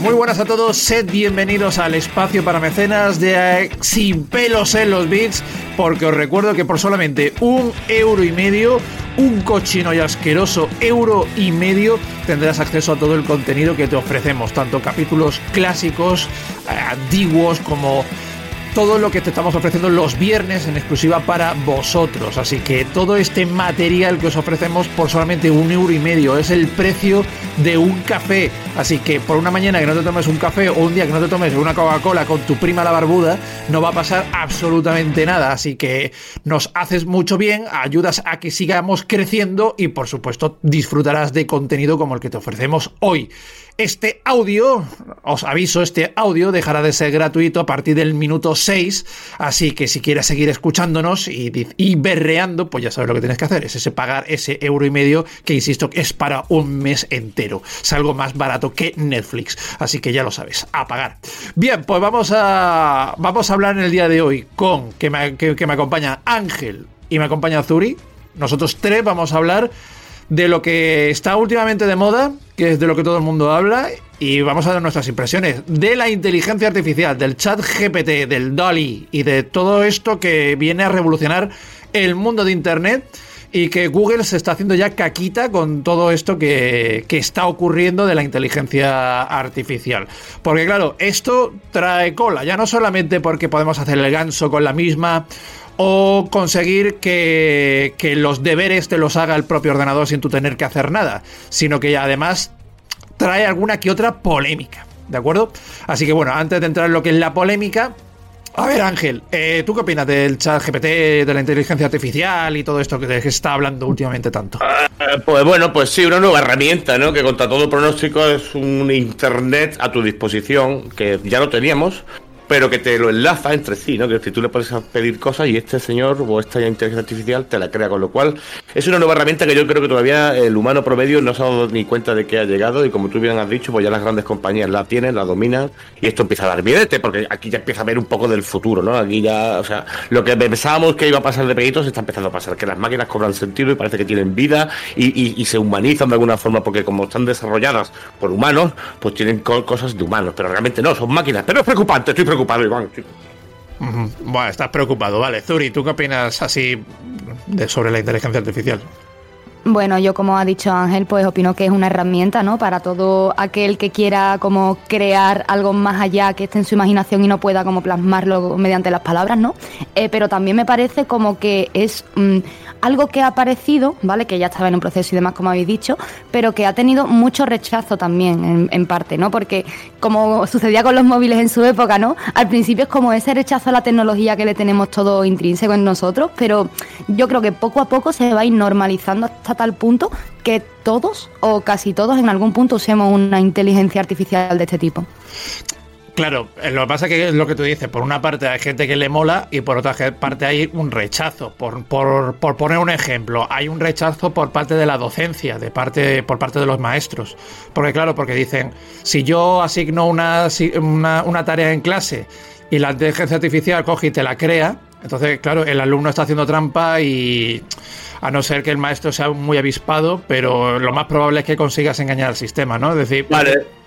Muy buenas a todos, sed bienvenidos al espacio para mecenas de eh, Sin pelos en los bits, porque os recuerdo que por solamente un euro y medio, un cochino y asqueroso euro y medio, tendrás acceso a todo el contenido que te ofrecemos, tanto capítulos clásicos, eh, antiguos, como todo lo que te estamos ofreciendo los viernes en exclusiva para vosotros. Así que todo este material que os ofrecemos por solamente un euro y medio es el precio de un café. Así que por una mañana que no te tomes un café o un día que no te tomes una Coca-Cola con tu prima la barbuda, no va a pasar absolutamente nada. Así que nos haces mucho bien, ayudas a que sigamos creciendo y por supuesto disfrutarás de contenido como el que te ofrecemos hoy. Este audio, os aviso, este audio dejará de ser gratuito a partir del minuto 6, así que si quieres seguir escuchándonos y, y berreando, pues ya sabes lo que tienes que hacer, es ese pagar ese euro y medio que, insisto, es para un mes entero. Es algo más barato que Netflix, así que ya lo sabes, a pagar. Bien, pues vamos a, vamos a hablar en el día de hoy con, que me, que, que me acompaña Ángel y me acompaña Zuri. Nosotros tres vamos a hablar de lo que está últimamente de moda, que es de lo que todo el mundo habla, y vamos a dar nuestras impresiones de la inteligencia artificial, del chat GPT, del Dolly y de todo esto que viene a revolucionar el mundo de Internet y que Google se está haciendo ya caquita con todo esto que, que, está ocurriendo de la inteligencia artificial. Porque claro, esto trae cola, ya no solamente porque podemos hacer el ganso con la misma o conseguir que, que, los deberes te los haga el propio ordenador sin tú tener que hacer nada, sino que además trae alguna que otra polémica, ¿de acuerdo? Así que bueno, antes de entrar en lo que es la polémica, a ver Ángel, eh, ¿tú qué opinas del chat GPT, de la inteligencia artificial y todo esto que se está hablando últimamente tanto? Uh, pues bueno, pues sí, una nueva herramienta, ¿no? Que contra todo pronóstico es un Internet a tu disposición, que ya lo teníamos, pero que te lo enlaza entre sí, ¿no? Que si tú le puedes pedir cosas y este señor o esta inteligencia artificial te la crea, con lo cual es una nueva herramienta que yo creo que todavía el humano promedio no se ha dado ni cuenta de que ha llegado y como tú bien has dicho, pues ya las grandes compañías la tienen, la dominan y esto empieza a dar miedete porque aquí ya empieza a ver un poco del futuro, ¿no? Aquí ya, o sea, lo que pensábamos que iba a pasar de peguitos está empezando a pasar, que las máquinas cobran sentido y parece que tienen vida y, y, se humanizan de alguna forma porque como están desarrolladas por humanos, pues tienen co cosas de humanos, pero realmente no, son máquinas, pero es preocupante, estoy preocupado preocupado, Iván. Chico. Uh -huh. Bueno, estás preocupado, vale. Zuri, ¿tú qué opinas así de, sobre la inteligencia artificial? Bueno, yo como ha dicho Ángel, pues opino que es una herramienta, ¿no? Para todo aquel que quiera como crear algo más allá que esté en su imaginación y no pueda como plasmarlo mediante las palabras, ¿no? Eh, pero también me parece como que es mmm, algo que ha aparecido, ¿vale? Que ya estaba en un proceso y demás, como habéis dicho, pero que ha tenido mucho rechazo también, en, en parte, ¿no? Porque como sucedía con los móviles en su época, ¿no? Al principio es como ese rechazo a la tecnología que le tenemos todo intrínseco en nosotros, pero yo creo que poco a poco se va a ir normalizando hasta tal punto que todos o casi todos en algún punto usemos una inteligencia artificial de este tipo. Claro, lo que pasa es que es lo que tú dices, por una parte hay gente que le mola y por otra parte hay un rechazo. Por, por, por poner un ejemplo, hay un rechazo por parte de la docencia, de parte, por parte de los maestros. Porque claro, porque dicen, si yo asigno una, una, una tarea en clase y la inteligencia artificial coge y te la crea, entonces, claro, el alumno está haciendo trampa y a no ser que el maestro sea muy avispado, pero lo más probable es que consigas engañar al sistema, ¿no? Es decir, vale.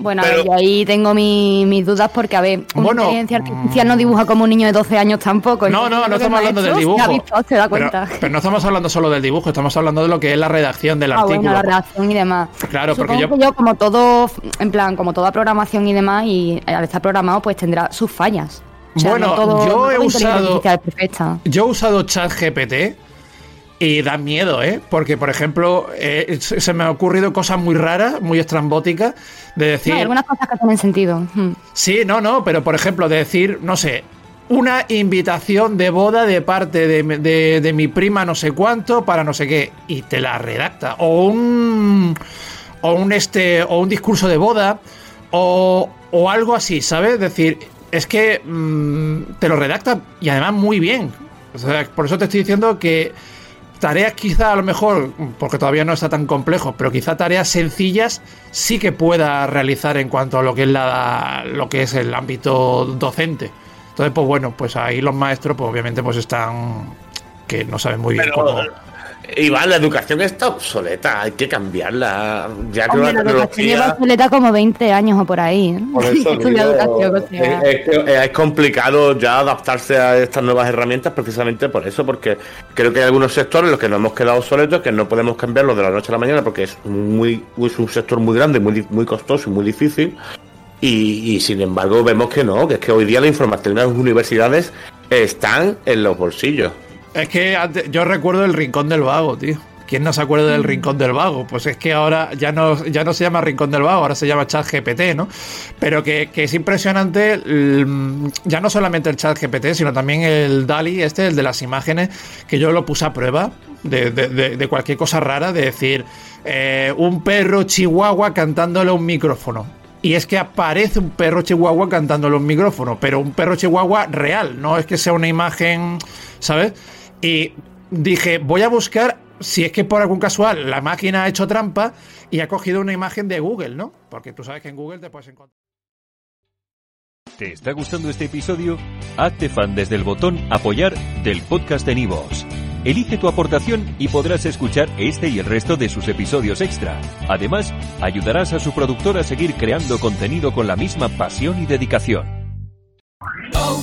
Bueno, pero, yo ahí tengo mi, mis dudas porque, a ver, una bueno, inteligencia artificial no dibuja como un niño de 12 años tampoco. No, no, no estamos hablando del dibujo. Visto, se da cuenta. Pero, pero, no estamos hablando solo del dibujo, estamos hablando de lo que es la redacción del ah, artículo. Bueno, la redacción y demás. Claro, Supongo porque yo... Que yo, como todo, en plan, como toda programación y demás, y al estar programado, pues tendrá sus fallas. O sea, bueno, no todo, yo no he usado. Yo he usado ChatGPT Y da miedo, ¿eh? Porque, por ejemplo, eh, se me han ocurrido cosas muy raras, muy estrambóticas, de decir... hay algunas cosas que tienen sentido. Hmm. Sí, no, no, pero por ejemplo, de decir, no sé, una invitación de boda de parte de, de, mi prima no sé cuánto para no sé qué, y te la redacta. O un... O un, este, o un discurso de boda, o, o algo así, ¿sabes? Es decir, es que mm, te lo redacta y además muy bien. por eso te estoy diciendo que tareas quizá a lo mejor, porque todavía no está tan complejo, pero quizá tareas sencillas sí que pueda realizar en cuanto a lo que es la, lo que es el ámbito docente. Entonces, pues bueno, pues ahí los maestros, pues obviamente, pues están que no saben muy bien cómo Iván, la educación está obsoleta, hay que cambiarla. Ya que la, educación lleva obsoleta como 20 años o por ahí. es, complicado ya adaptarse a estas nuevas herramientas precisamente por eso, porque creo que hay algunos sectores en los que nos hemos quedado obsoletos, que no podemos cambiarlo de la noche a la mañana porque es muy es un sector muy grande, muy, muy costoso y muy difícil. Y, y, sin embargo vemos que no, que es que hoy día la información en las universidades están en los bolsillos. Es que yo recuerdo el Rincón del Vago, tío. ¿Quién no se acuerda del mm. Rincón del Vago? Pues es que ahora ya no, ya no se llama Rincón del Vago, ahora se llama Chat GPT, ¿no? Pero que, es impresionante, ya no solamente el Chat GPT, sino también el DALI, este, el de las imágenes, que yo lo puse a prueba de, cualquier cosa rara, de decir, eh, un perro chihuahua cantándole a un micrófono. Y es que aparece un perro chihuahua cantándole a un micrófono, pero un perro chihuahua real, no es que sea una imagen, ¿sabes? Y dije, voy a buscar si es que por algún casual la máquina ha hecho trampa y ha cogido una imagen de Google, ¿no? Porque tú sabes que en Google te puedes encontrar. ¿Te está gustando este episodio? Hazte fan desde el botón Apoyar del podcast de Nivos. Elige tu aportación y podrás escuchar este y el resto de sus episodios extra. Además, ayudarás a su productor a seguir creando contenido con la misma pasión y dedicación. Oh,